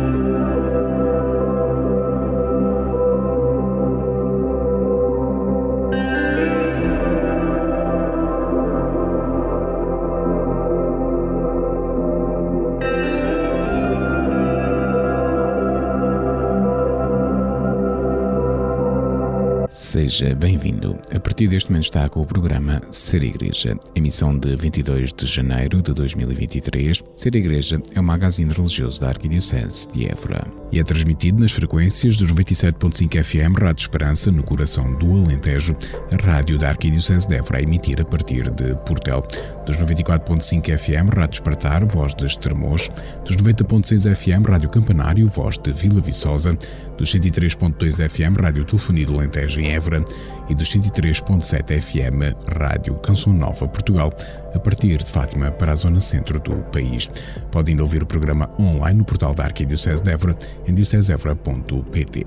thank you Seja bem-vindo. A partir deste momento está com o programa Ser Igreja, emissão de 22 de janeiro de 2023. Ser Igreja é um magazine religioso da Arquidiocese de Évora e é transmitido nas frequências dos 97.5 FM Rádio Esperança, no coração do Alentejo, a rádio da Arquidiocese de Évora a emitir a partir de Portel, dos 94.5 FM Rádio Espartar, voz de Estremoz, dos 90.6 FM Rádio Campanário, voz de Vila Viçosa, dos 103.2 FM Rádio Telefonia do Alentejo em Évora. E dos 103.7 FM Rádio Canção Nova Portugal, a partir de Fátima para a zona centro do país. Pode ainda ouvir o programa online no portal da Arquidiocese de Évora em diocesevra.pt.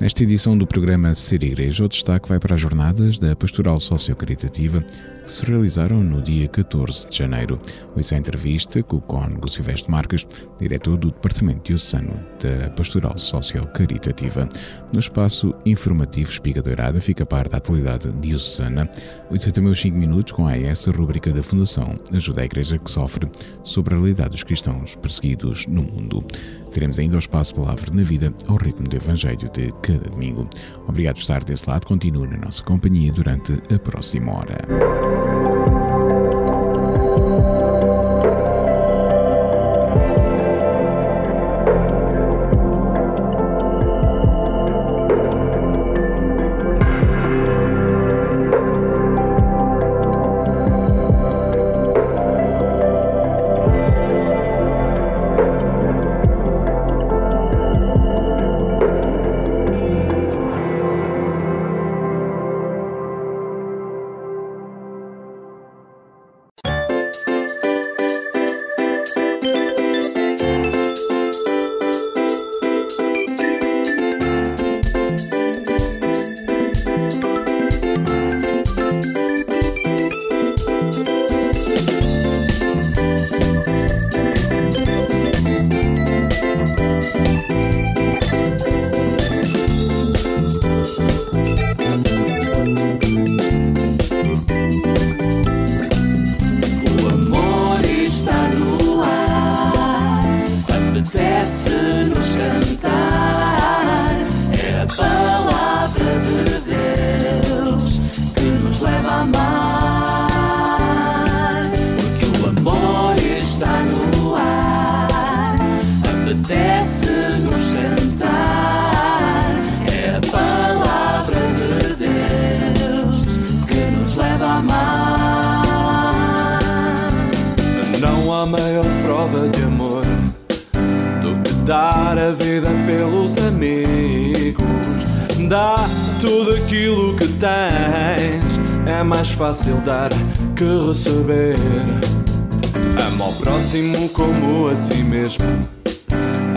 Nesta edição do programa Ser Igreja, o destaque vai para as jornadas da Pastoral Sociocaritativa se realizaram no dia 14 de janeiro. Hoje a entrevista com o Cónigo Silvestre Marques, diretor do Departamento Diocesano da Pastoral Socio-Caritativa. No espaço informativo Espiga Doirada fica par da atualidade diocesana. Hoje também os 5 minutos com a AES, a rubrica da Fundação Ajuda a Igreja que sofre sobre a realidade dos cristãos perseguidos no mundo. Teremos ainda o espaço Palavra na Vida ao ritmo do Evangelho de cada domingo. Obrigado por estar desse lado. Continue na nossa companhia durante a próxima hora. thank you fácil dar que receber. Ama ao próximo como a ti mesmo.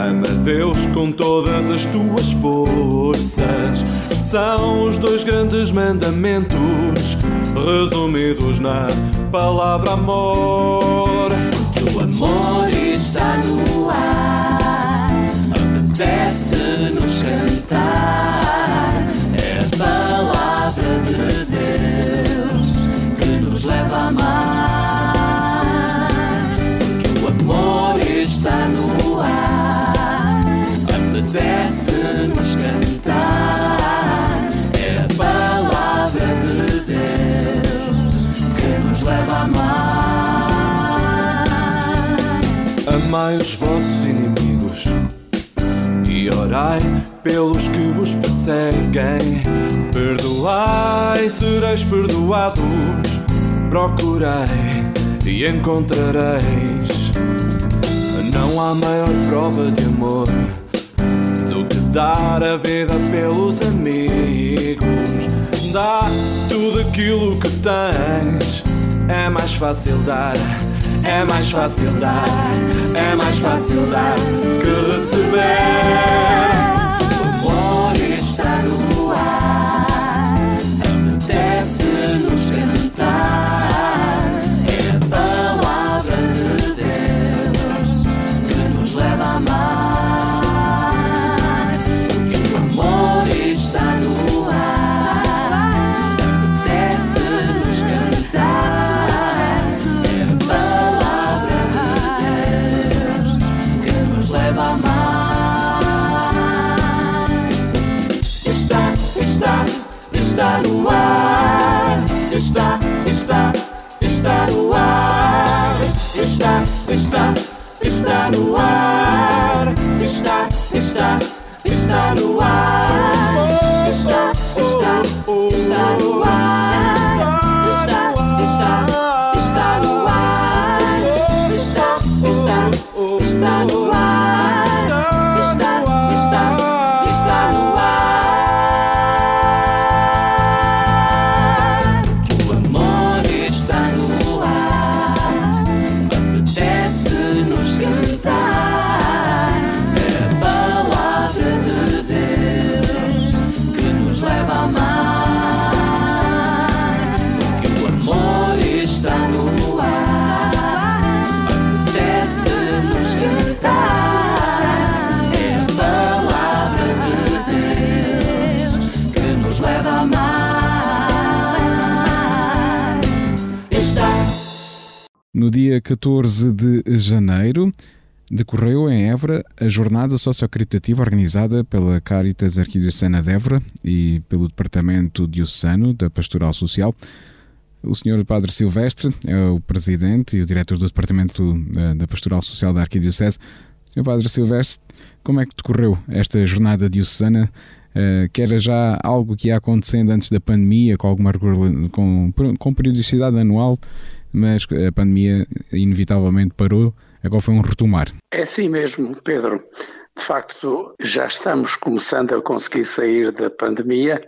Ama Deus com todas as tuas forças. São os dois grandes mandamentos resumidos na palavra amor. Que o amor está no ar, apetece-nos cantar. É a palavra de Deus nos leva a amar. Porque o amor está no ar, apetece-nos cantar. É a palavra de Deus que nos leva a amar. Amai os vossos inimigos e orai pelos que vos perseguem. Perdoai, sereis perdoados procurei e encontrareis. Não há maior prova de amor do que dar a vida pelos amigos. Dá tudo aquilo que tens. É mais fácil dar, é mais fácil dar, é mais fácil dar que receber. O amor está no está no ar, está, está, está no ar, está, está, está no ar, está, está, está no ar, está, está, está no ar, dia 14 de janeiro, decorreu em Évora a jornada sociocaritativa organizada pela Caritas Arquidiocesana de Évora e pelo Departamento Diocesano da Pastoral Social. O Sr. Padre Silvestre é o presidente e o diretor do Departamento da, da Pastoral Social da Arquidiocese. Sr. Padre Silvestre, como é que decorreu esta jornada diocesana? Uh, que era já algo que ia acontecendo antes da pandemia, com alguma com, com periodicidade anual, mas a pandemia inevitavelmente parou. Agora foi um retomar. É assim mesmo, Pedro. De facto, já estamos começando a conseguir sair da pandemia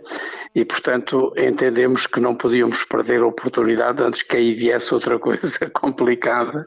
e, portanto, entendemos que não podíamos perder a oportunidade antes que aí viesse outra coisa complicada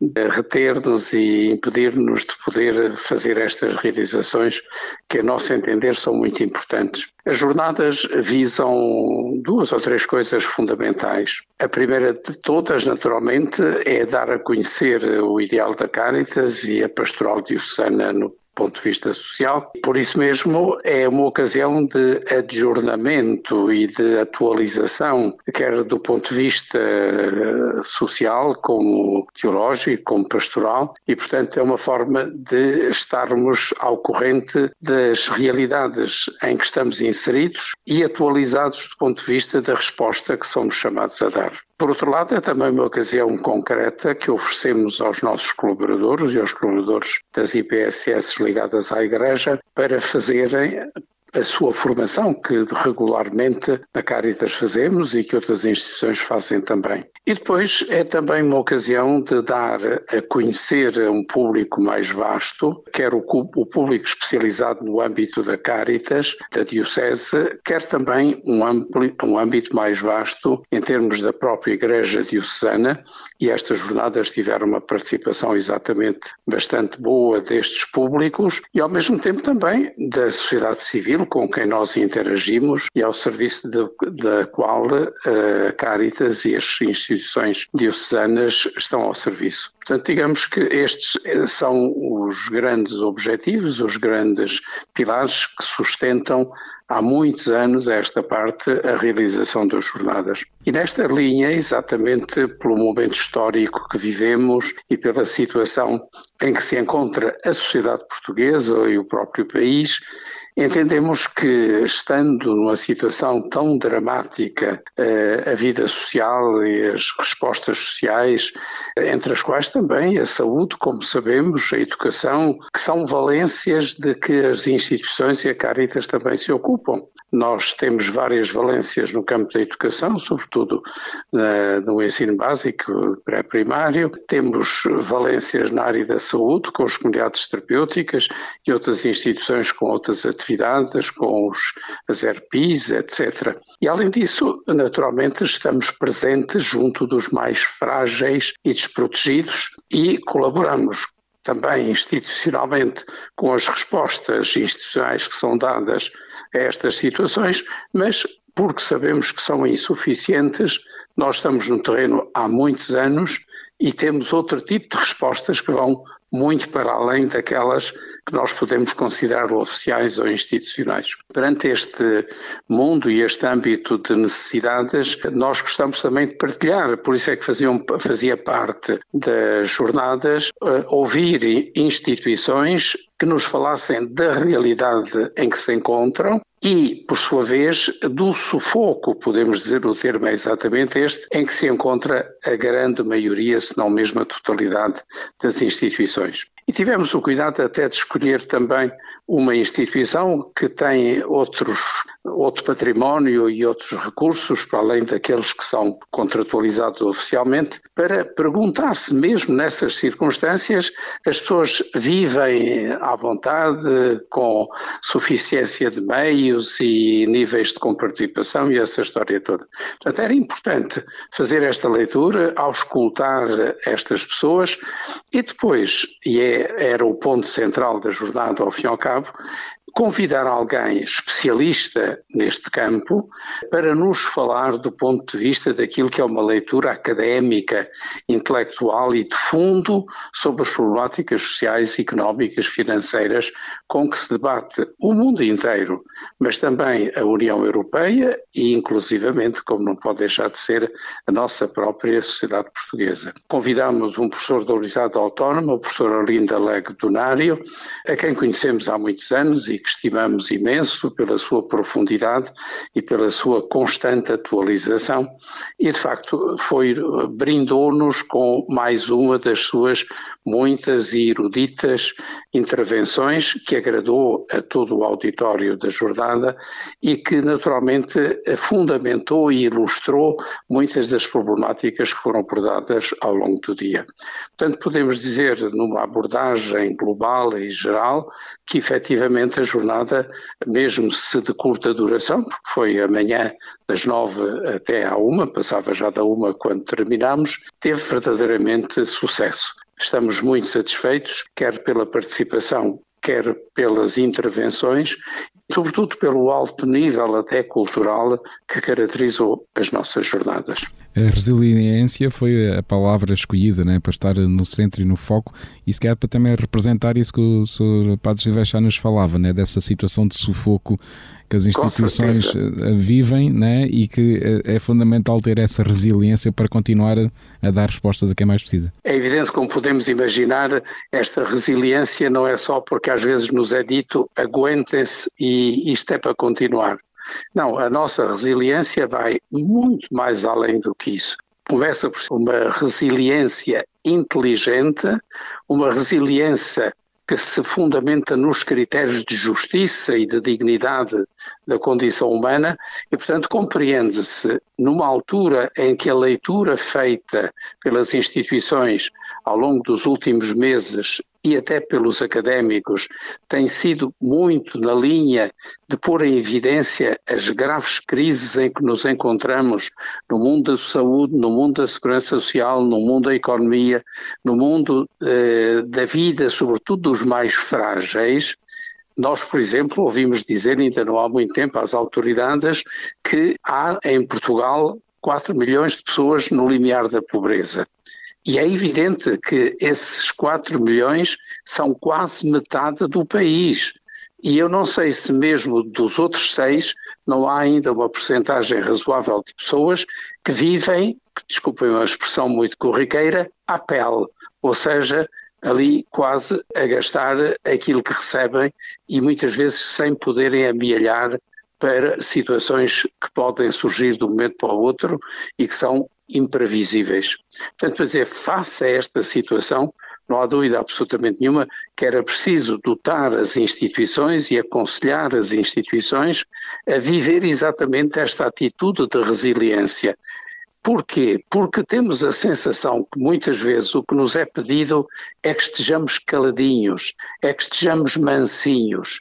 de reter-nos e impedir-nos de poder fazer estas realizações que, a nosso entender, são muito importantes. As jornadas visam duas ou três coisas fundamentais. A primeira de todas, naturalmente, é dar a conhecer o ideal da Caritas e a pastoral diocesana no ponto de vista social. Por isso mesmo é uma ocasião de adjornamento e de atualização, quer do ponto de vista eh, social, como teológico, como pastoral, e portanto é uma forma de estarmos ao corrente das realidades em que estamos inseridos e atualizados do ponto de vista da resposta que somos chamados a dar. Por outro lado, é também uma ocasião concreta que oferecemos aos nossos colaboradores e aos colaboradores das IPSS ligadas à Igreja para fazerem a sua formação, que regularmente na Caritas fazemos e que outras instituições fazem também. E depois é também uma ocasião de dar a conhecer a um público mais vasto, quer o, o público especializado no âmbito da Caritas, da Diocese, quer também um, ampli, um âmbito mais vasto em termos da própria Igreja Diocesana, e estas jornadas tiveram uma participação exatamente bastante boa destes públicos e ao mesmo tempo também da sociedade civil com quem nós interagimos e ao serviço de, da qual a Caritas e as instituições diocesanas estão ao serviço. Portanto, digamos que estes são os grandes objetivos, os grandes pilares que sustentam há muitos anos a esta parte a realização das jornadas. E nesta linha, exatamente pelo momento histórico que vivemos e pela situação em que se encontra a sociedade portuguesa e o próprio país, Entendemos que, estando numa situação tão dramática, a vida social e as respostas sociais, entre as quais também a saúde, como sabemos, a educação, que são valências de que as instituições e a Caritas também se ocupam. Nós temos várias valências no campo da educação, sobretudo no ensino básico, pré-primário. Temos valências na área da saúde, com as comunidades terapêuticas e outras instituições com outras atividades, com os, as ERPIs, etc. E, além disso, naturalmente, estamos presentes junto dos mais frágeis e desprotegidos e colaboramos também institucionalmente com as respostas institucionais que são dadas a estas situações, mas porque sabemos que são insuficientes, nós estamos no terreno há muitos anos e temos outro tipo de respostas que vão muito para além daquelas que nós podemos considerar oficiais ou institucionais. Perante este mundo e este âmbito de necessidades, nós gostamos também de partilhar, por isso é que faziam, fazia parte das jornadas uh, ouvir instituições que nos falassem da realidade em que se encontram e, por sua vez, do sufoco, podemos dizer o termo é exatamente este, em que se encontra a grande maioria, se não mesmo a totalidade das instituições. E tivemos o cuidado até de escolher também uma instituição que tem outros, outro património e outros recursos, para além daqueles que são contratualizados oficialmente, para perguntar se mesmo nessas circunstâncias as pessoas vivem à vontade, com suficiência de meios e níveis de comparticipação e essa história toda. Portanto, era importante fazer esta leitura, auscultar estas pessoas e depois, e é, era o ponto central da jornada ao fim e ao cabo, cabo, convidar alguém especialista neste campo para nos falar do ponto de vista daquilo que é uma leitura académica, intelectual e de fundo sobre as problemáticas sociais, económicas, financeiras com que se debate o mundo inteiro, mas também a União Europeia e inclusivamente, como não pode deixar de ser, a nossa própria sociedade portuguesa. Convidamos um professor da Universidade Autónoma, o professor Arlinda Leg Donário, a quem conhecemos há muitos anos e que estimamos imenso pela sua profundidade e pela sua constante atualização e de facto foi brindou-nos com mais uma das suas muitas e eruditas intervenções que agradou a todo o auditório da jornada e que naturalmente fundamentou e ilustrou muitas das problemáticas que foram abordadas ao longo do dia. Portanto, podemos dizer numa abordagem global e geral que efetivamente a jornada, mesmo se de curta duração, porque foi amanhã das nove até à uma, passava já da uma quando terminámos, teve verdadeiramente sucesso. Estamos muito satisfeitos, quer pela participação, quer pelas intervenções, sobretudo pelo alto nível até cultural que caracterizou as nossas jornadas. A resiliência foi a palavra escolhida né, para estar no centro e no foco, e se calhar para também representar isso que o Sr. Padre Silvestre nos falava, né, dessa situação de sufoco que as instituições eh, vivem né, e que eh, é fundamental ter essa resiliência para continuar a, a, dar respostas a quem mais precisa. É evidente, como podemos imaginar, esta resiliência não é só porque às vezes nos é dito aguentem-se e isto é para continuar. Não, a nossa resiliência vai muito mais além do que isso. Começa por uma resiliência inteligente, uma resiliência que se fundamenta nos critérios de justiça e de dignidade da condição humana e, portanto, compreende-se numa altura em que a leitura feita pelas instituições ao longo dos últimos meses e até pelos académicos tem sido muito na linha de pôr em evidência as graves crises em que nos encontramos no mundo da saúde, no mundo da segurança social, no mundo da economia, no mundo eh, da vida, sobretudo dos mais frágeis, nós, por exemplo, ouvimos dizer, ainda não há muito tempo, às autoridades, que há em Portugal 4 milhões de pessoas no limiar da pobreza. E é evidente que esses 4 milhões são quase metade do país. E eu não sei se mesmo dos outros seis não há ainda uma porcentagem razoável de pessoas que vivem, desculpem uma expressão muito corriqueira, à pele, ou seja, ali quase a gastar aquilo que recebem e muitas vezes sem poderem amealhar para situações que podem surgir de um momento para o outro e que são imprevisíveis. Portanto, para dizer, face a esta situação, não há dúvida absolutamente nenhuma que era preciso dotar as instituições e aconselhar as instituições a viver exatamente esta atitude de resiliência. Porquê? Porque temos a sensação que muitas vezes o que nos é pedido é que estejamos caladinhos, é que estejamos mansinhos.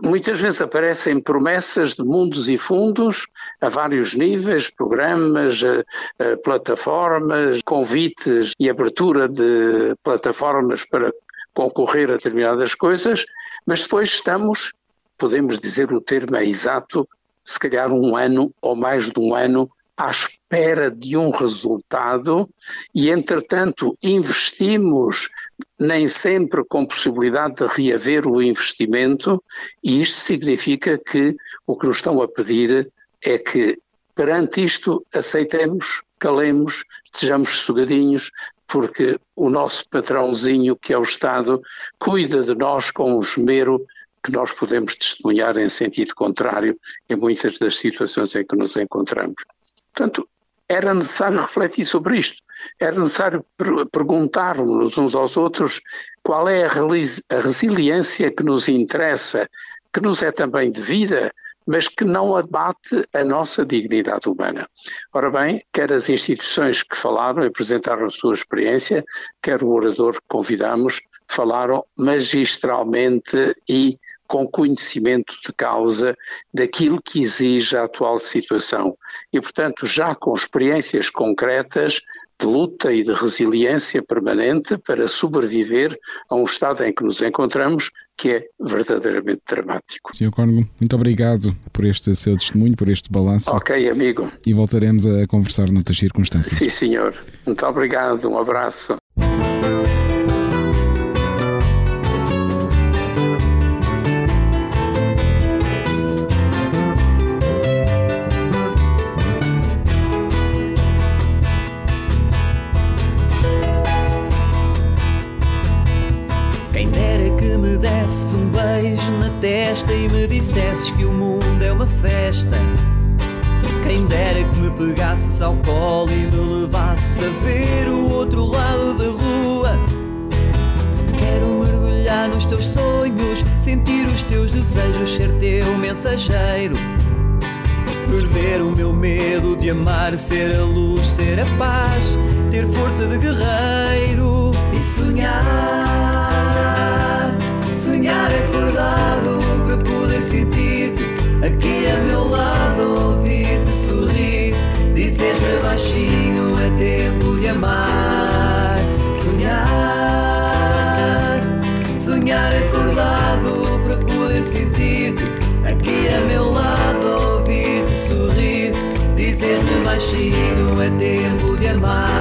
Muitas vezes aparecem promessas de mundos e fundos a vários níveis, programas, eh, eh, plataformas, convites e abertura de plataformas para concorrer a determinadas coisas, mas depois estamos, podemos dizer o termo é exato, se calhar um ano ou mais de um ano à espera de um resultado e, entretanto, investimos nem sempre com possibilidade de reaver o investimento, e isto significa que o que nos estão a pedir é que, perante isto, aceitemos, calemos, estejamos sugadinhos, porque o nosso patrãozinho, que é o Estado, cuida de nós com um esmero que nós podemos testemunhar em sentido contrário em muitas das situações em que nos encontramos. Portanto, era necessário refletir sobre isto, era necessário per perguntarmos uns aos outros qual é a, a resiliência que nos interessa, que nos é também devida, mas que não abate a nossa dignidade humana. Ora bem, quer as instituições que falaram e apresentaram a sua experiência, quer o orador que convidamos, falaram magistralmente e com conhecimento de causa daquilo que exige a atual situação. E, portanto, já com experiências concretas de luta e de resiliência permanente para sobreviver a um estado em que nos encontramos que é verdadeiramente dramático. Sr. Cónigo, muito obrigado por este seu testemunho, por este balanço. Ok, amigo. E voltaremos a conversar noutras circunstâncias. Sim, senhor. Muito obrigado. Um abraço. Dissesses que o mundo é uma festa. Quem dera que me pegasses ao colo e me levasses a ver o outro lado da rua. Quero mergulhar nos teus sonhos, sentir os teus desejos, ser teu mensageiro. Perder o meu medo de amar, ser a luz, ser a paz, ter força de guerreiro e sonhar, sonhar acordado poder sentir-te aqui a meu lado, ouvir-te sorrir. Dizes-me baixinho: é tempo de amar, sonhar, sonhar acordado para poder sentir-te aqui a meu lado, ouvir-te sorrir. Dizes-me baixinho: é tempo de amar.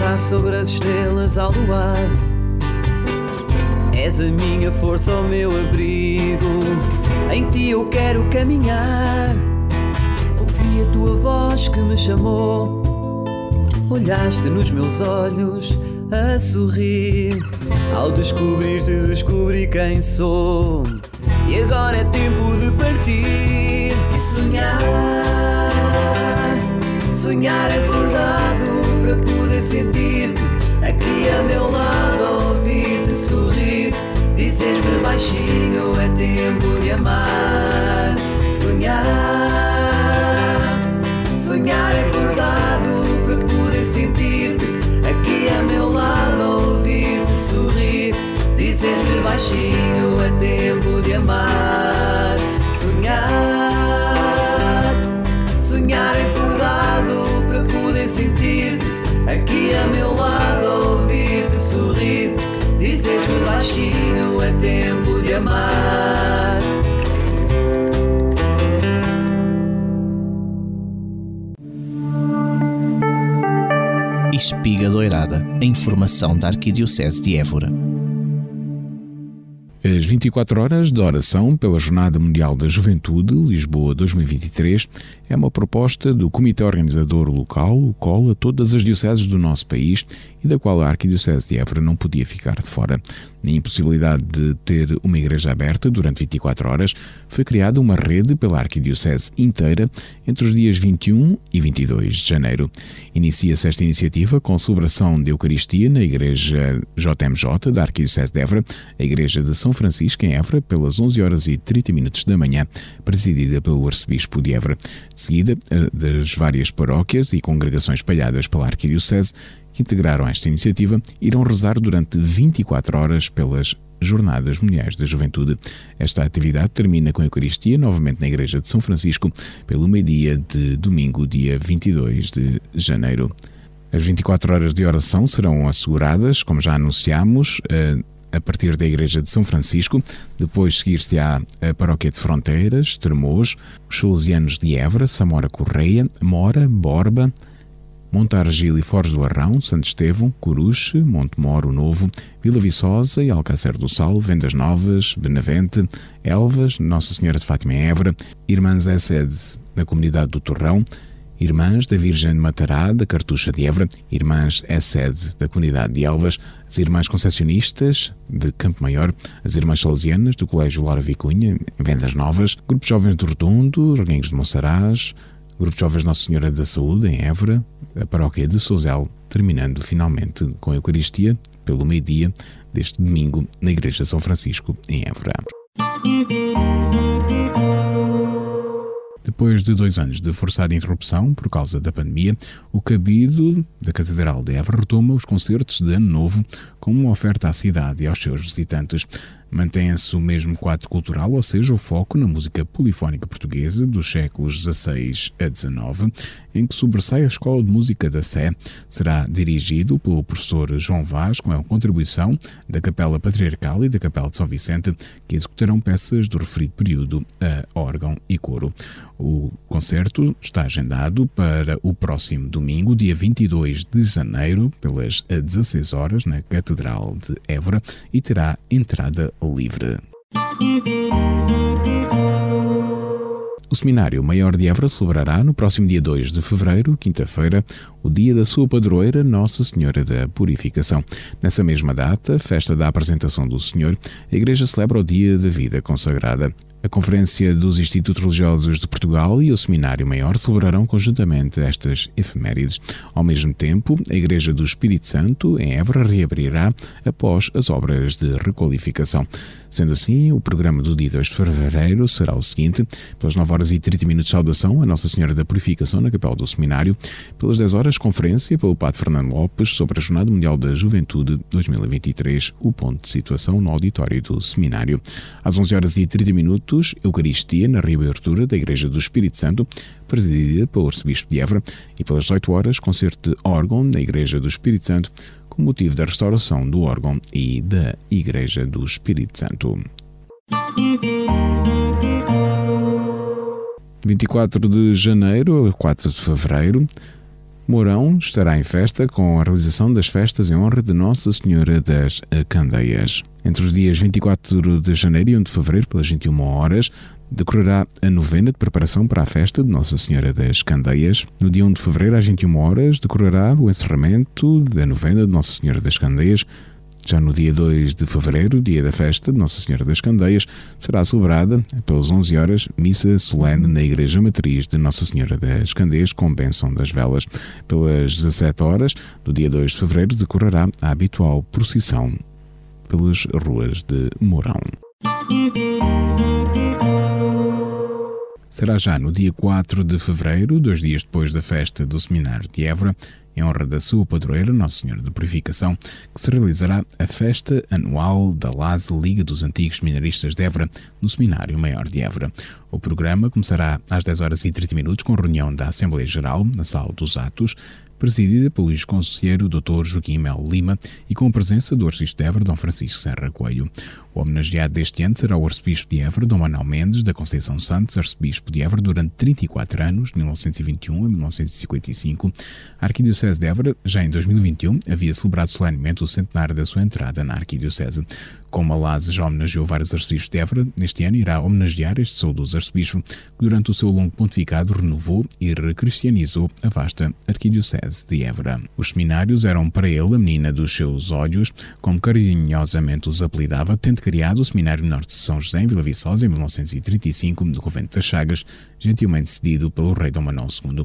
Dançar sobre as estrelas ao luar. És a minha força, o meu abrigo. Em ti eu quero caminhar. Ouvi a tua voz que me chamou. Olhaste nos meus olhos a sorrir. Ao descobrir-te, descobri quem sou. E agora é tempo de partir e sonhar. Sonhar acordado sentir-te aqui a meu lado, ouvir-te sorrir. Dizes-me baixinho, é tempo de amar, sonhar, sonhar acordado para poder sentir-te aqui a meu lado, ouvir-te sorrir. Dizes-me baixinho, é tempo de amar, sonhar. Aqui a meu lado, ouvir-te sorrir. Dizes-me baixinho, é tempo de amar. Espiga Doirada, a informação da Arquidiocese de Évora. As 24 horas de oração pela Jornada Mundial da Juventude, Lisboa 2023, é uma proposta do Comitê Organizador Local, o COL, a todas as dioceses do nosso país e da qual a Arquidiocese de Évora não podia ficar de fora. Na impossibilidade de ter uma igreja aberta durante 24 horas, foi criada uma rede pela Arquidiocese inteira entre os dias 21 e 22 de janeiro. Inicia-se esta iniciativa com celebração de Eucaristia na Igreja JMJ da Arquidiocese de Évora, a Igreja de São Francisco em Évora, pelas 11 horas e 30 minutos da manhã, presidida pelo Arcebispo de Évora. De seguida, das várias paróquias e congregações espalhadas pela Arquidiocese, integraram esta iniciativa irão rezar durante 24 horas pelas Jornadas Mundiais da Juventude. Esta atividade termina com a Eucaristia, novamente na Igreja de São Francisco, pelo meio-dia de domingo, dia 22 de janeiro. As 24 horas de oração serão asseguradas, como já anunciámos, eh, a partir da Igreja de São Francisco, depois seguir-se-á a Paróquia de Fronteiras, Termos, os Salesianos de Évora, Samora Correia, Mora, Borba, Montargil e Foz do Arrão, Santo Estevão, Coruche, Montemoro Novo, Vila Viçosa e Alcácer do Sal, Vendas Novas, Benavente, Elvas, Nossa Senhora de Fátima em Évora, Irmãs sede na comunidade do Torrão, Irmãs da Virgem de Matará, da Cartucha de Évora, Irmãs é da comunidade de Elvas, as Irmãs Concessionistas de Campo Maior, as Irmãs Salesianas do Colégio Laura Vicunha, Vendas Novas, Grupo Jovens do Redondo, Reguengos de Monsaraz, Grupo Jovens Nossa Senhora da Saúde, em Évora, a Paróquia de Souzel, terminando finalmente com a Eucaristia pelo meio-dia deste domingo na Igreja São Francisco, em Évora. Depois de dois anos de forçada interrupção por causa da pandemia, o cabido da Catedral de Évora retoma os concertos de Ano Novo como uma oferta à cidade e aos seus visitantes. Mantém-se o mesmo quadro cultural, ou seja, o foco na música polifónica portuguesa dos séculos XVI a XIX, em que sobressai a Escola de Música da Sé. Será dirigido pelo professor João Vaz, com a contribuição da Capela Patriarcal e da Capela de São Vicente, que executarão peças do referido período a órgão e coro. O concerto está agendado para o próximo domingo, dia 22 de janeiro, pelas 16 horas, na Catedral de Évora, e terá entrada livre. O Seminário Maior de Évora celebrará no próximo dia 2 de fevereiro, quinta-feira, o dia da sua padroeira Nossa Senhora da Purificação. Nessa mesma data, festa da apresentação do Senhor, a Igreja celebra o Dia da Vida Consagrada. A Conferência dos Institutos Religiosos de Portugal e o Seminário Maior celebrarão conjuntamente estas efemérides. Ao mesmo tempo, a Igreja do Espírito Santo, em Évora, reabrirá após as obras de requalificação. Sendo assim, o programa do dia 2 de fevereiro será o seguinte: pelas 9 horas e 30 minutos saudação a Nossa Senhora da Purificação na Capela do Seminário, pelas 10 horas conferência pelo Padre Fernando Lopes sobre a Jornada Mundial da Juventude 2023, o ponto de situação no auditório do Seminário. Às 11 horas e 30 minutos minutos, Eucaristia na reabertura da Igreja do Espírito Santo, presidida pelo Arcebispo de Évora, e pelas 18 horas, concerto de órgão na Igreja do Espírito Santo, motivo da restauração do órgão e da Igreja do Espírito Santo. 24 de janeiro a 4 de fevereiro, Mourão estará em festa com a realização das festas em honra de Nossa Senhora das Candeias. Entre os dias 24 de janeiro e 1 de fevereiro, pelas 21 horas, decorrerá a novena de preparação para a festa de Nossa Senhora das Candeias. No dia 1 de fevereiro, às 21 horas, decorrerá o encerramento da novena de Nossa Senhora das Candeias, já no dia 2 de fevereiro, dia da festa de Nossa Senhora das Candeias, será celebrada, pelas 11 horas, missa solene na Igreja Matriz de Nossa Senhora das Candeias, com bênção das velas. Pelas 17 horas do dia 2 de fevereiro, decorrerá a habitual procissão pelas ruas de Mourão. Será já no dia 4 de fevereiro, dois dias depois da festa do Seminário de Évora, em honra da sua padroeira, Nossa Senhora da Purificação, que se realizará a festa anual da LASE Liga dos Antigos Minaristas de Évora, no Seminário Maior de Évora. O programa começará às 10 horas e 30 minutos com reunião da Assembleia Geral, na Sala dos Atos, presidida pelo ex-conselheiro Dr. Joaquim Mel Lima e com a presença do arcebispo de Évora, Dom Francisco Serra Coelho. O homenageado deste ano será o arcebispo de Évora, Dom Manuel Mendes da Conceição Santos, arcebispo de Évora durante 34 anos, de 1921 a 1955. A Arquidiocese de Évora, já em 2021, havia celebrado solenemente o centenário da sua entrada na Arquidiocese. Como a já homenageou vários arcebispos de Évora, neste ano irá homenagear este saudoso arcebispo que durante o seu longo pontificado renovou e recristianizou a vasta Arquidiocese de Évora. Os seminários eram para ele a menina dos seus olhos, como carinhosamente os apelidava, tendo criado o Seminário Menor de São José em Vila Viçosa em 1935, no Convento das Chagas, gentilmente cedido pelo rei Dom Manuel II.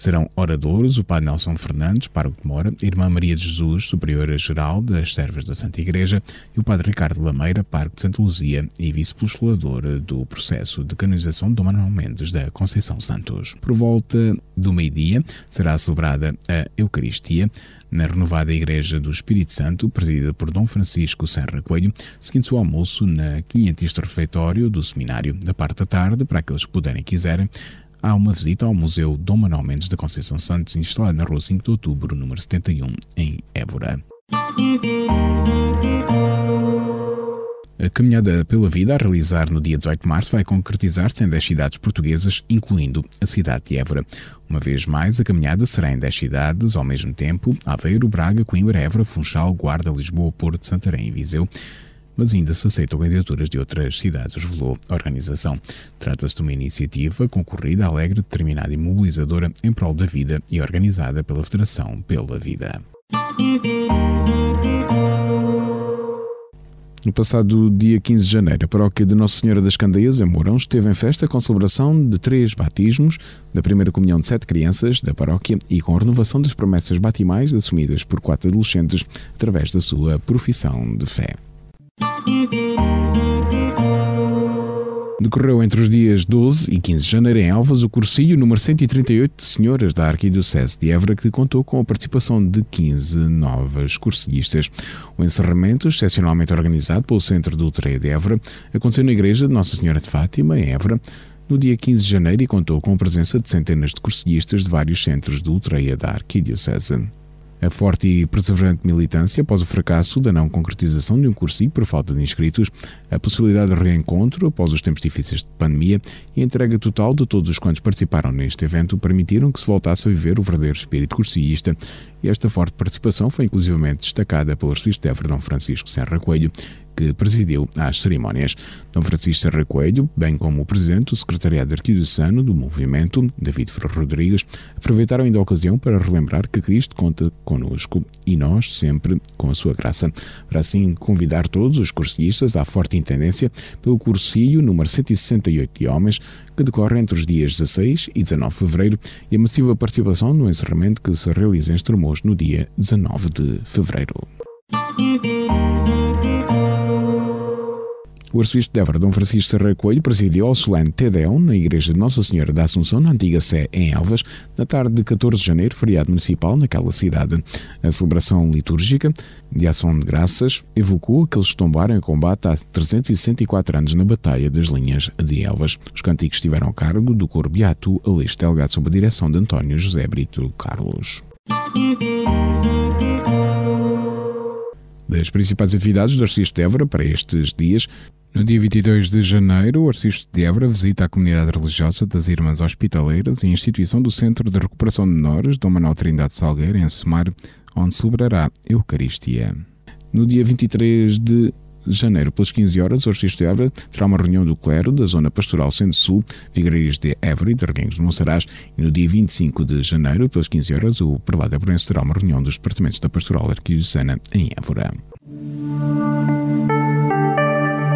Serão oradores o Padre Nelson Fernandes, Pároco de Mora, Irmã Maria de Jesus, Superiora-Geral das Servas da Santa Igreja, e o Padre Ricardo Lameira, Pároco de Santa Luzia e Vice-Postulador do processo de canonização de Dom Manuel Mendes da Conceição Santos. Por volta do meio-dia será celebrada a Eucaristia na renovada Igreja do Espírito Santo, presidida por Dom Francisco Serra Coelho, seguindo o almoço na quinhentista refeitório do seminário. Da parte da tarde, para aqueles que puderem e quiserem, há uma visita ao Museu Dom Manuel Mendes da Conceição Santos, instalado na Rua 5 de Outubro, número 71, em Évora. A caminhada pela vida a realizar no dia 18 de março vai concretizar-se em 10 cidades portuguesas, incluindo a cidade de Évora. Uma vez mais, a caminhada será em 10 cidades ao mesmo tempo: Aveiro, Braga, Coimbra, Évora, Funchal, Guarda, Lisboa, Porto, Santarém e Viseu mas ainda se aceitam candidaturas de outras cidades, revelou a organização. Trata-se de uma iniciativa concorrida, alegre, determinada e mobilizadora em prol da vida e organizada pela Federação pela Vida. No passado dia 15 de janeiro, a paróquia de Nossa Senhora das Candeias, em Mourão, esteve em festa com celebração de três batismos, da primeira comunhão de sete crianças da paróquia e com a renovação das promessas batimais assumidas por quatro adolescentes através da sua profissão de fé. Decorreu entre os dias 12 e 15 de janeiro em Alvas o cursilho número 138 de senhoras da Arquidiocese de Évora, que contou com a participação de 15 novas cursilhistas. O encerramento, excepcionalmente organizado pelo Centro de Ultraia de Évora, aconteceu na Igreja de Nossa Senhora de Fátima, em Évora, no dia 15 de janeiro e contou com a presença de centenas de cursilhistas de vários centros de Ultraia da Arquidiocese. A forte e perseverante militância após o fracasso da não concretização de um cursinho por falta de inscritos, a possibilidade de reencontro após os tempos difíceis de pandemia e a entrega total de todos os quantos participaram neste evento permitiram que se voltasse a viver o verdadeiro espírito cursista. E esta forte participação foi inclusivamente destacada pelo Évora, Dom Francisco Serra Coelho, que presidiu as cerimónias. Dom Francisco Serra Coelho, bem como o presidente do secretariado arquidiocesano do movimento, David Ferro Rodrigues, aproveitaram ainda a ocasião para relembrar que Cristo conta conosco e nós sempre com a sua graça. Para assim convidar todos os cursillistas à forte intendência pelo cursilho número 168 de homens que decorre entre os dias 16 e 19 de fevereiro e a massiva participação no encerramento que se realiza em Estremoz no dia 19 de fevereiro. O arcebispo de Évora, Dom Francisco Serra Coelho, presidiu ao solene Tedeum na Igreja de Nossa Senhora da Assunção, na antiga Sé, em Elvas, na tarde de 14 de janeiro, feriado municipal naquela cidade. A celebração litúrgica de ação de graças evocou aqueles que tombaram em combate há 364 anos na Batalha das Linhas de Elvas. Os cânticos estiveram a cargo do coro Beato Aleixo Delgado sob a direção de António José Brito Carlos. Das principais atividades do Arcebispo de Évora para estes dias no dia 22 de janeiro, o arcebispo de Évora visita a comunidade religiosa das Irmãs Hospitaleiras e a instituição do Centro de Recuperação de Menores, Dom Manuel Trindade Salgueiro, em Semar, onde celebrará Eucaristia. No dia 23 de janeiro, pelas 15 horas, o arcebispo de Évora terá uma reunião do clero da Zona Pastoral Centro-Sul, Vigarias de Évora e de Arguenhos de Monsaraz, e no dia 25 de janeiro, pelas 15 horas, o prelado Évora terá uma reunião dos departamentos da Pastoral Arquidiocesana em Évora.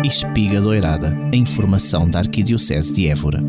Espiga Doirada, a informação da Arquidiocese de Évora.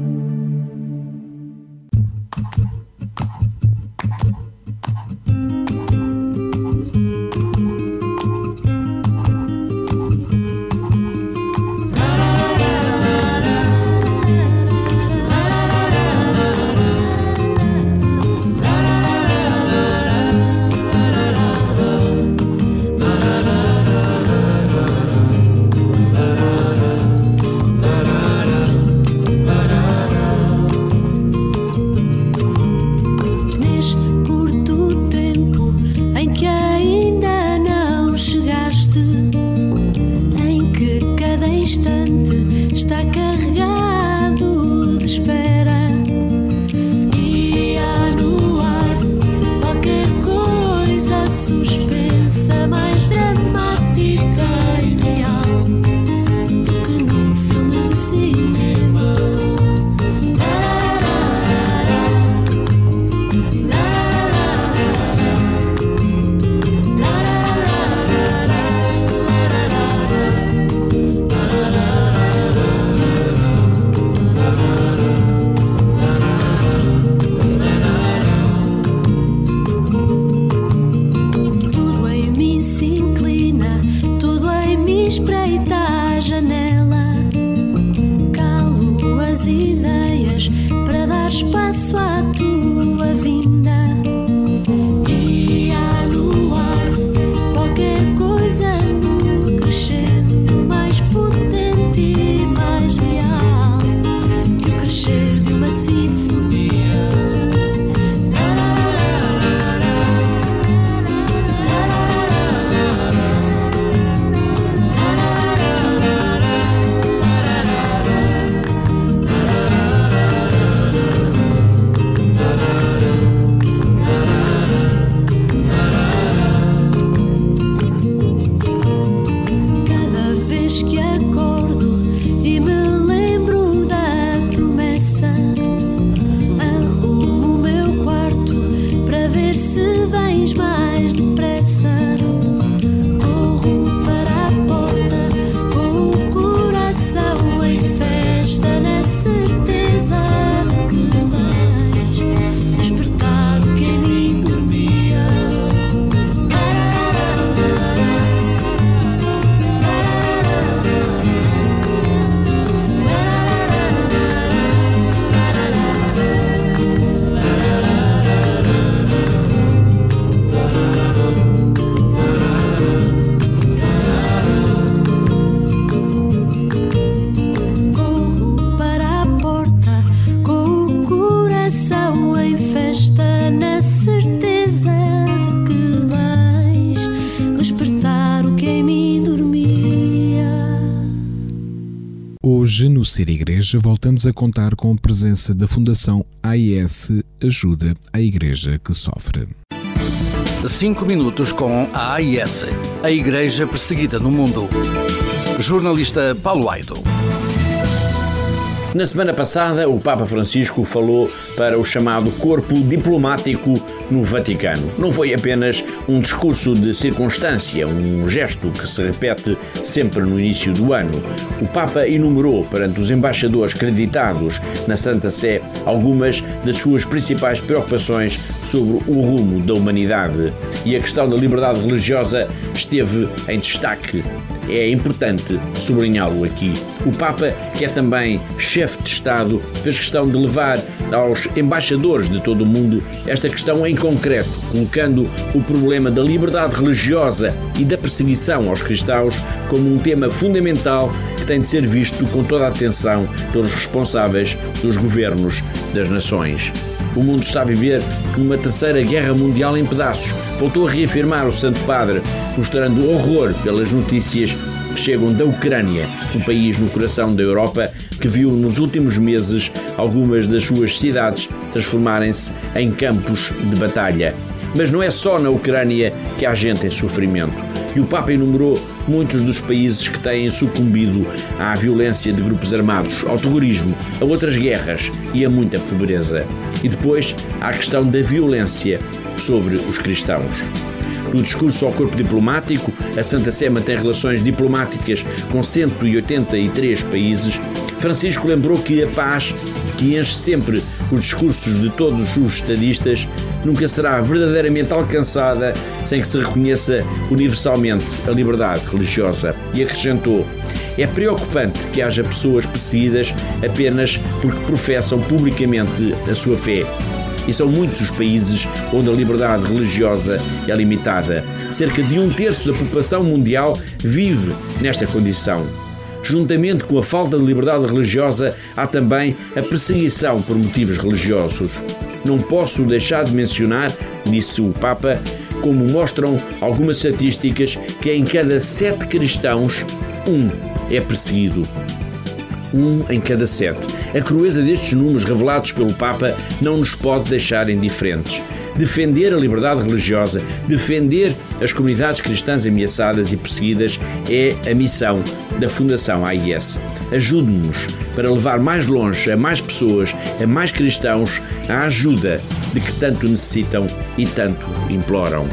ideias para dar espaço a tu. Ser Igreja, voltamos a contar com a presença da Fundação AIS Ajuda a Igreja que Sofre. 5 minutos com a AIS, a Igreja Perseguida no Mundo. Jornalista Paulo Aido. Na semana passada, o Papa Francisco falou para o chamado corpo diplomático no Vaticano. Não foi apenas um discurso de circunstância, um gesto que se repete sempre no início do ano. O Papa enumerou perante os embaixadores creditados na Santa Sé algumas das suas principais preocupações sobre o rumo da humanidade. E a questão da liberdade religiosa esteve em destaque é importante sublinhá-lo aqui. O Papa, que é também chefe de Estado, fez questão de levar aos embaixadores de todo o mundo esta questão em concreto, colocando o problema da liberdade religiosa e da perseguição aos cristãos como um tema fundamental que tem de ser visto com toda a atenção pelos responsáveis dos governos das nações. O mundo está a viver numa terceira guerra mundial em pedaços. Voltou a reafirmar o Santo Padre, mostrando horror pelas notícias que chegam da Ucrânia, um país no coração da Europa que viu nos últimos meses algumas das suas cidades transformarem-se em campos de batalha. Mas não é só na Ucrânia que há gente em sofrimento. E o Papa enumerou muitos dos países que têm sucumbido à violência de grupos armados, ao terrorismo, a outras guerras e a muita pobreza. E depois há a questão da violência sobre os cristãos. No discurso ao corpo diplomático, a Santa Sé mantém relações diplomáticas com 183 países. Francisco lembrou que a paz, que enche sempre os discursos de todos os estadistas, nunca será verdadeiramente alcançada sem que se reconheça universalmente a liberdade religiosa. E acrescentou: é preocupante que haja pessoas perseguidas apenas porque professam publicamente a sua fé. E são muitos os países onde a liberdade religiosa é limitada. Cerca de um terço da população mundial vive nesta condição. Juntamente com a falta de liberdade religiosa, há também a perseguição por motivos religiosos. Não posso deixar de mencionar, disse o Papa, como mostram algumas estatísticas, que em cada sete cristãos, um é perseguido. Um em cada sete. A crueza destes números revelados pelo Papa não nos pode deixar indiferentes defender a liberdade religiosa, defender as comunidades cristãs ameaçadas e perseguidas é a missão da Fundação AIS. Ajude-nos para levar mais longe a mais pessoas, a mais cristãos, a ajuda de que tanto necessitam e tanto imploram.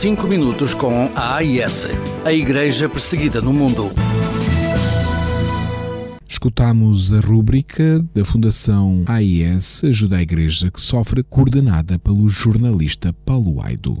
Cinco minutos com a AIS, a Igreja Perseguida no Mundo. Escutamos a rúbrica da Fundação AIS Ajuda a Igreja que sofre, coordenada pelo jornalista Paulo Aido.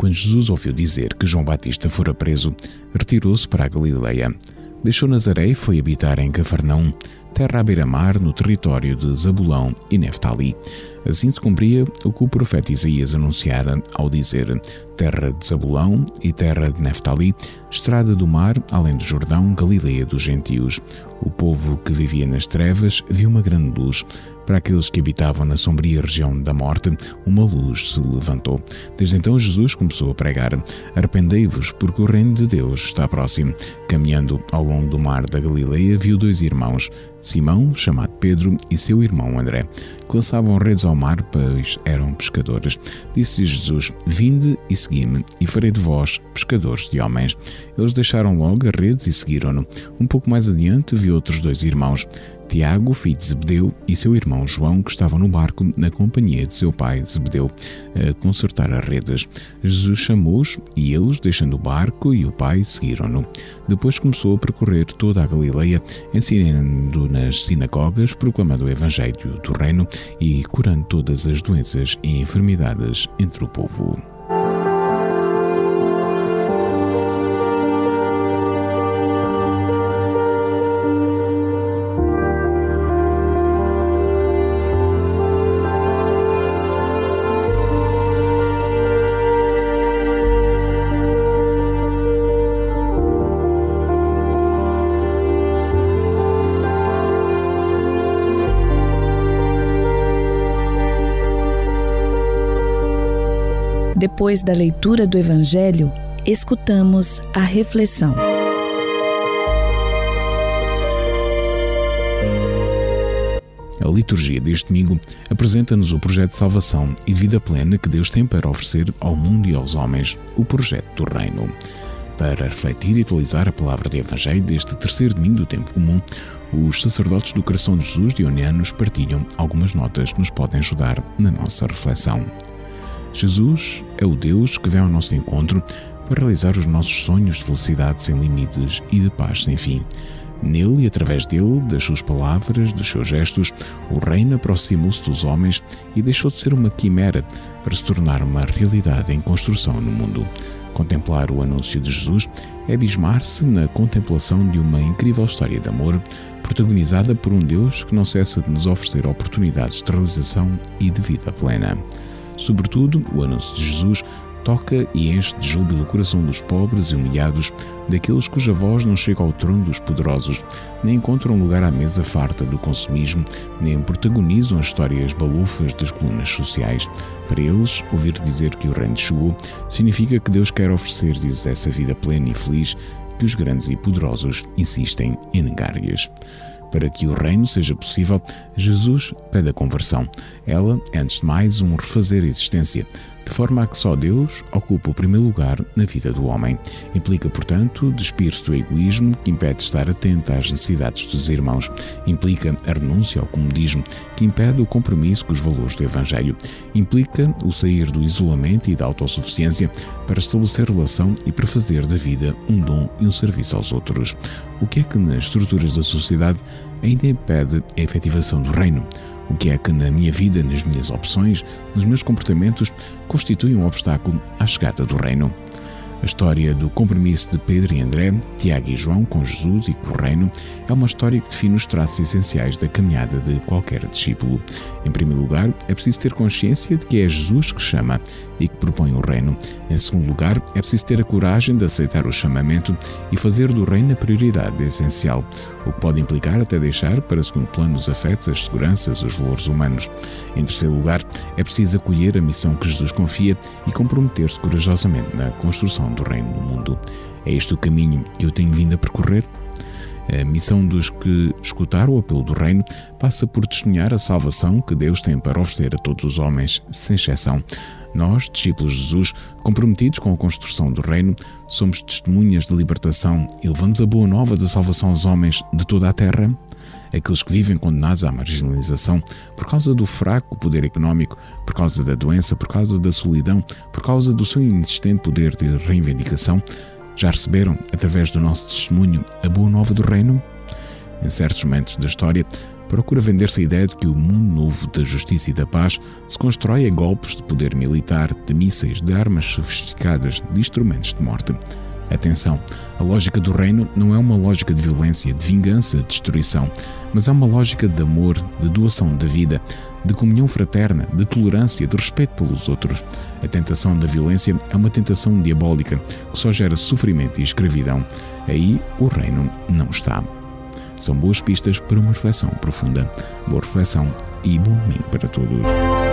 Quando Jesus ouviu dizer que João Batista fora preso, retirou-se para a Galileia. Deixou Nazaré e foi habitar em Cafarnaum, terra à beira-mar, no território de Zabulão e Neftali. Assim se cumpria o que o profeta Isaías anunciara ao dizer: Terra de Zabulão e terra de Neftali, estrada do mar, além do Jordão, Galileia dos gentios. O povo que vivia nas trevas viu uma grande luz. Para aqueles que habitavam na sombria região da morte, uma luz se levantou. Desde então Jesus começou a pregar: Arrependei-vos, porque o reino de Deus está próximo. Caminhando ao longo do mar da Galileia, viu dois irmãos, Simão, chamado Pedro, e seu irmão André, que lançavam redes ao mar, pois eram pescadores. Disse Jesus: Vinde e segui-me, e farei de vós pescadores de homens. Eles deixaram logo as redes e seguiram-no. Um pouco mais adiante, viu outros dois irmãos. Tiago, filho de Zebedeu, e seu irmão João, que estavam no barco na companhia de seu pai Zebedeu, a consertar as redes. Jesus chamou-os e eles, deixando o barco e o pai, seguiram-no. Depois começou a percorrer toda a Galileia, ensinando nas sinagogas, proclamando o Evangelho do Reino e curando todas as doenças e enfermidades entre o povo. Depois da leitura do Evangelho, escutamos a reflexão. A liturgia deste domingo apresenta-nos o projeto de salvação e de vida plena que Deus tem para oferecer ao mundo e aos homens, o projeto do Reino. Para refletir e atualizar a palavra do Evangelho deste terceiro domingo do tempo comum, os sacerdotes do Coração de Jesus de Onianos partilham algumas notas que nos podem ajudar na nossa reflexão. Jesus é o Deus que vem ao nosso encontro para realizar os nossos sonhos de felicidade sem limites e de paz sem fim. Nele e através dele, das suas palavras, dos seus gestos, o reino aproximou-se dos homens e deixou de ser uma quimera para se tornar uma realidade em construção no mundo. Contemplar o anúncio de Jesus é abismar-se na contemplação de uma incrível história de amor, protagonizada por um Deus que não cessa de nos oferecer oportunidades de realização e de vida plena. Sobretudo, o anúncio de Jesus toca e enche de júbilo o coração dos pobres e humilhados, daqueles cuja voz não chega ao trono dos poderosos, nem encontram lugar à mesa farta do consumismo, nem protagonizam as histórias balufas das colunas sociais. Para eles, ouvir dizer que o reino chegou significa que Deus quer oferecer-lhes essa vida plena e feliz que os grandes e poderosos insistem em negar-lhes. Para que o reino seja possível, Jesus pede a conversão. Ela é, antes de mais, um refazer a existência, de forma a que só Deus ocupa o primeiro lugar na vida do homem. Implica, portanto, despir-se do egoísmo que impede de estar atento às necessidades dos irmãos. Implica a renúncia ao comodismo que impede o compromisso com os valores do Evangelho. Implica o sair do isolamento e da autossuficiência para estabelecer relação e para fazer da vida um dom e um serviço aos outros. O que é que nas estruturas da sociedade ainda impede a efetivação do reino? O que é que na minha vida, nas minhas opções, nos meus comportamentos, constitui um obstáculo à chegada do reino? A história do compromisso de Pedro e André, Tiago e João com Jesus e com o Reino é uma história que define os traços essenciais da caminhada de qualquer discípulo. Em primeiro lugar, é preciso ter consciência de que é Jesus que chama e que propõe o Reino. Em segundo lugar, é preciso ter a coragem de aceitar o chamamento e fazer do Reino a prioridade essencial, o que pode implicar até deixar para segundo plano os afetos, as seguranças, os valores humanos. Em terceiro lugar, é preciso acolher a missão que Jesus confia e comprometer-se corajosamente na construção do reino no mundo. É este o caminho que eu tenho vindo a percorrer? A missão dos que escutaram o apelo do Reino passa por testemunhar a salvação que Deus tem para oferecer a todos os homens, sem exceção. Nós, discípulos de Jesus, comprometidos com a construção do Reino, somos testemunhas de libertação e levamos a boa nova da salvação aos homens de toda a terra? Aqueles que vivem condenados à marginalização por causa do fraco poder económico, por causa da doença, por causa da solidão, por causa do seu inexistente poder de reivindicação, já receberam, através do nosso testemunho, a boa nova do Reino? Em certos momentos da história, procura vender-se a ideia de que o mundo novo da justiça e da paz se constrói a golpes de poder militar, de mísseis, de armas sofisticadas, de instrumentos de morte. Atenção, a lógica do reino não é uma lógica de violência, de vingança, de destruição, mas é uma lógica de amor, de doação da vida, de comunhão fraterna, de tolerância, de respeito pelos outros. A tentação da violência é uma tentação diabólica que só gera sofrimento e escravidão. Aí o reino não está. São boas pistas para uma reflexão profunda. Boa reflexão e bom domingo para todos.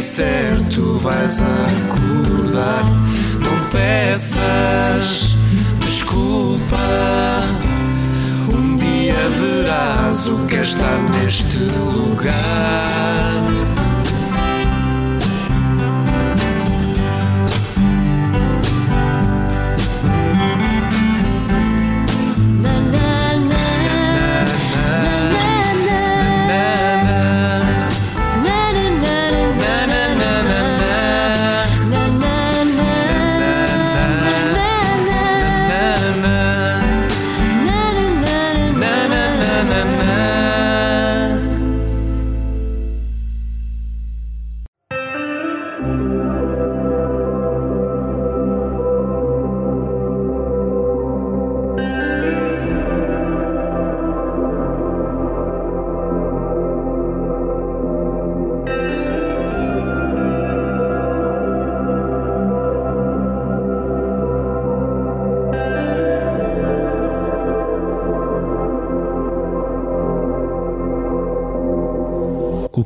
Certo vais acordar. Não peças desculpa. Um dia verás o que é estar neste lugar.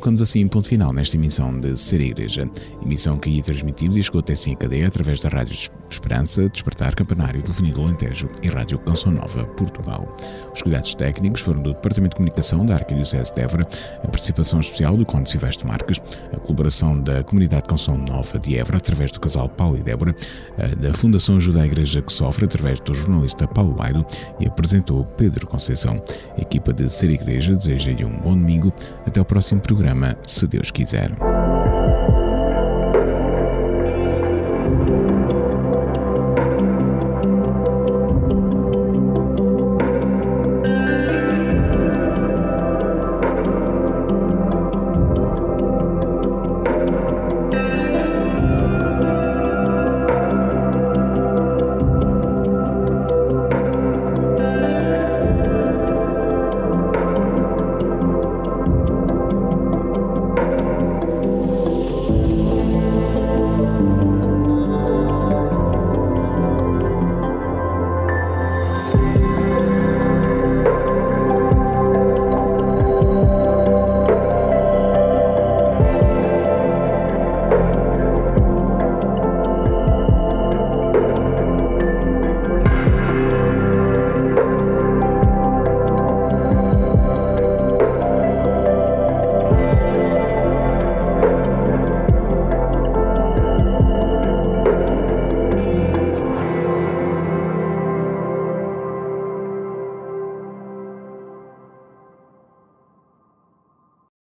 Colocamos assim ponto final nesta emissão de Ser Igreja, emissão que aí transmitimos e chegou até sim a cadeia através da Rádio Esperança, Despertar Campanário do Venido Alentejo e Rádio Canção Nova, Portugal. Os cuidados técnicos foram do Departamento de Comunicação da Arquidiocese de Évora, a participação especial do Conde Silvestre Marques, a colaboração da Comunidade Canção Nova de Évora, através do casal Paulo e Débora, da Fundação Ajuda à Igreja que Sofre, através do jornalista Paulo Baido, e apresentou Pedro Conceição. A equipa de Ser Igreja deseja-lhe um bom domingo. Até o próximo programa, se Deus quiser.